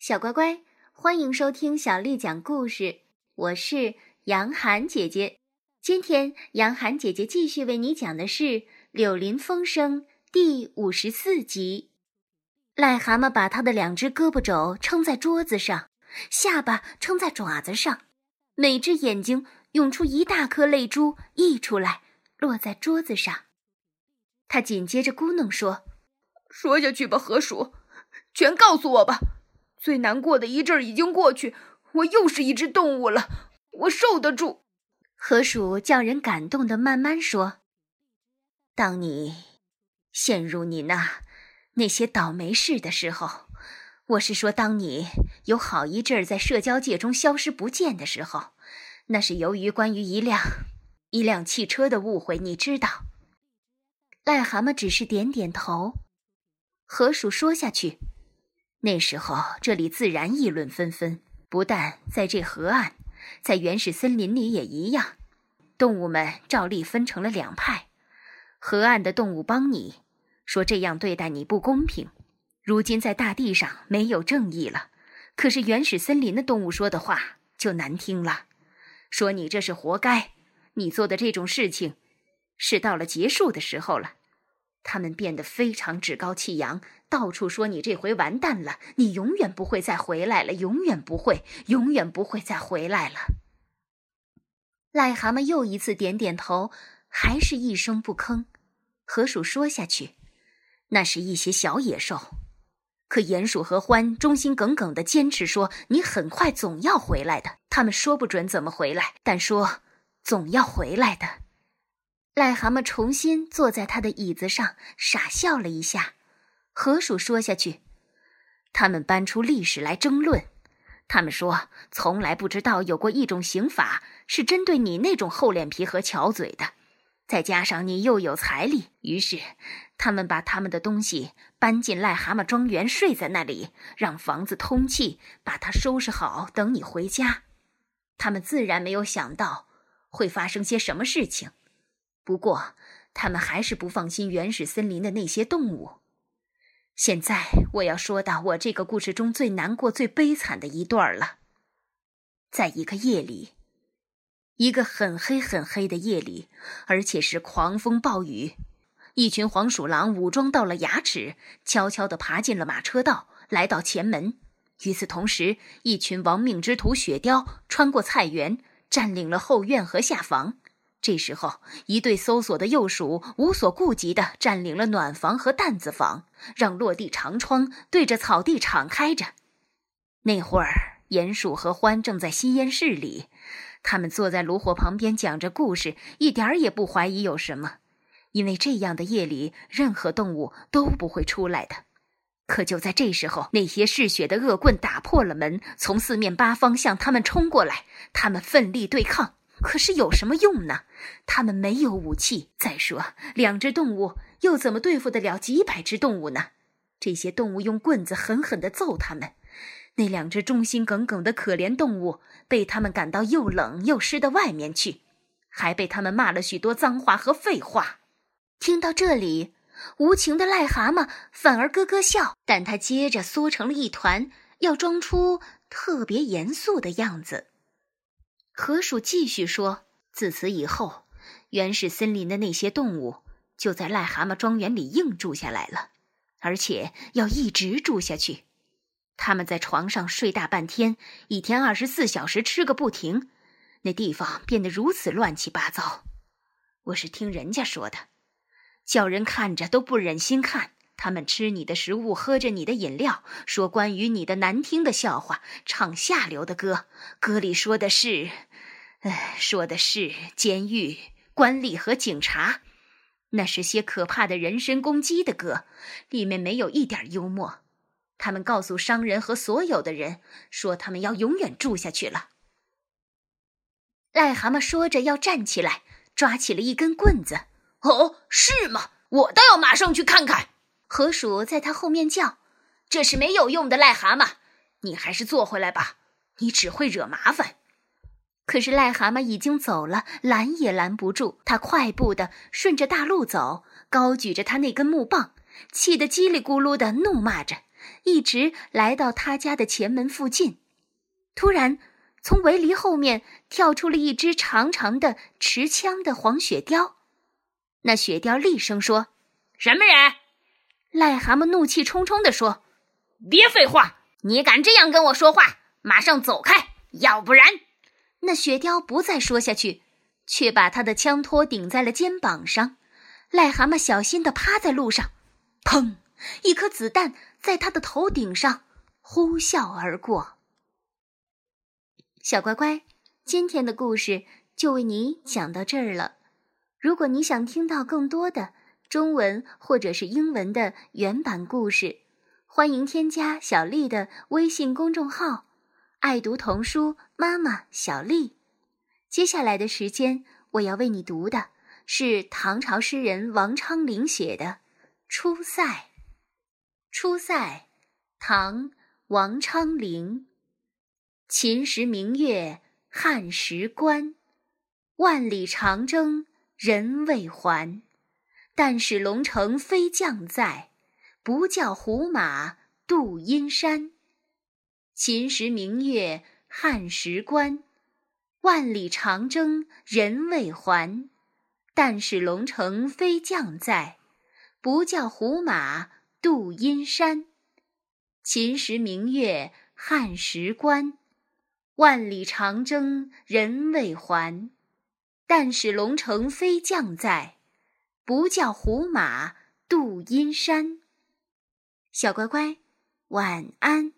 小乖乖，欢迎收听小丽讲故事。我是杨涵姐姐。今天，杨涵姐姐继续为你讲的是《柳林风声》第五十四集。癞蛤蟆把他的两只胳膊肘撑在桌子上，下巴撑在爪子上，每只眼睛涌出一大颗泪珠溢出来，落在桌子上。他紧接着咕哝说：“说下去吧，河鼠，全告诉我吧。”最难过的一阵已经过去，我又是一只动物了，我受得住。河鼠叫人感动的慢慢说：“当你陷入你那那些倒霉事的时候，我是说，当你有好一阵在社交界中消失不见的时候，那是由于关于一辆一辆汽车的误会，你知道。”癞蛤蟆只是点点头。河鼠说下去。那时候，这里自然议论纷纷。不但在这河岸，在原始森林里也一样。动物们照例分成了两派。河岸的动物帮你说这样对待你不公平。如今在大地上没有正义了，可是原始森林的动物说的话就难听了，说你这是活该，你做的这种事情是到了结束的时候了。他们变得非常趾高气扬，到处说你这回完蛋了，你永远不会再回来了，永远不会，永远不会再回来了。癞蛤蟆又一次点点头，还是一声不吭。河鼠说下去：“那是一些小野兽，可鼹鼠和獾忠心耿耿的坚持说，你很快总要回来的。他们说不准怎么回来，但说总要回来的。”癞蛤蟆重新坐在他的椅子上，傻笑了一下。河鼠说下去：“他们搬出历史来争论，他们说从来不知道有过一种刑法是针对你那种厚脸皮和巧嘴的。再加上你又有财力，于是他们把他们的东西搬进癞蛤蟆庄园，睡在那里，让房子通气，把它收拾好，等你回家。他们自然没有想到会发生些什么事情。”不过，他们还是不放心原始森林的那些动物。现在我要说到我这个故事中最难过、最悲惨的一段了。在一个夜里，一个很黑很黑的夜里，而且是狂风暴雨，一群黄鼠狼武装到了牙齿，悄悄地爬进了马车道，来到前门。与此同时，一群亡命之徒雪貂穿过菜园，占领了后院和下房。这时候，一对搜索的幼鼠无所顾忌地占领了暖房和担子房，让落地长窗对着草地敞开着。那会儿，鼹鼠和獾正在吸烟室里，他们坐在炉火旁边讲着故事，一点儿也不怀疑有什么，因为这样的夜里，任何动物都不会出来的。可就在这时候，那些嗜血的恶棍打破了门，从四面八方向他们冲过来，他们奋力对抗。可是有什么用呢？他们没有武器。再说，两只动物又怎么对付得了几百只动物呢？这些动物用棍子狠狠地揍他们。那两只忠心耿耿的可怜动物被他们赶到又冷又湿的外面去，还被他们骂了许多脏话和废话。听到这里，无情的癞蛤蟆反而咯咯笑，但他接着缩成了一团，要装出特别严肃的样子。河鼠继续说：“自此以后，原始森林的那些动物就在癞蛤蟆庄园里硬住下来了，而且要一直住下去。他们在床上睡大半天，一天二十四小时吃个不停。那地方变得如此乱七八糟，我是听人家说的，叫人看着都不忍心看。他们吃你的食物，喝着你的饮料，说关于你的难听的笑话，唱下流的歌。歌里说的是。”哎，说的是监狱、官吏和警察，那是些可怕的人身攻击的歌，里面没有一点幽默。他们告诉商人和所有的人，说他们要永远住下去了。癞蛤蟆说着要站起来，抓起了一根棍子。哦，是吗？我倒要马上去看看。河鼠在他后面叫：“这是没有用的癞蛤蟆，你还是坐回来吧，你只会惹麻烦。”可是癞蛤蟆已经走了，拦也拦不住。他快步的顺着大路走，高举着他那根木棒，气得叽里咕噜的怒骂着，一直来到他家的前门附近。突然，从围篱后面跳出了一只长长的持枪的黄雪貂。那雪貂厉声说：“什么人？”癞蛤蟆怒气冲冲地说：“别废话！你敢这样跟我说话，马上走开，要不然……”那雪貂不再说下去，却把他的枪托顶在了肩膀上。癞蛤蟆小心地趴在路上，砰！一颗子弹在他的头顶上呼啸而过。小乖乖，今天的故事就为你讲到这儿了。如果你想听到更多的中文或者是英文的原版故事，欢迎添加小丽的微信公众号“爱读童书妈妈小丽”。接下来的时间，我要为你读的是唐朝诗人王昌龄写的《出塞》。《出塞》，唐·王昌龄。秦时明月汉时关，万里长征。人未还，但使龙城飞将在，不教胡马度阴山。秦时明月汉时关，万里长征人未还，但使龙城飞将在，不教胡马度阴山。秦时明月汉时关，万里长征人未还。但使龙城飞将在，不教胡马度阴山。小乖乖，晚安。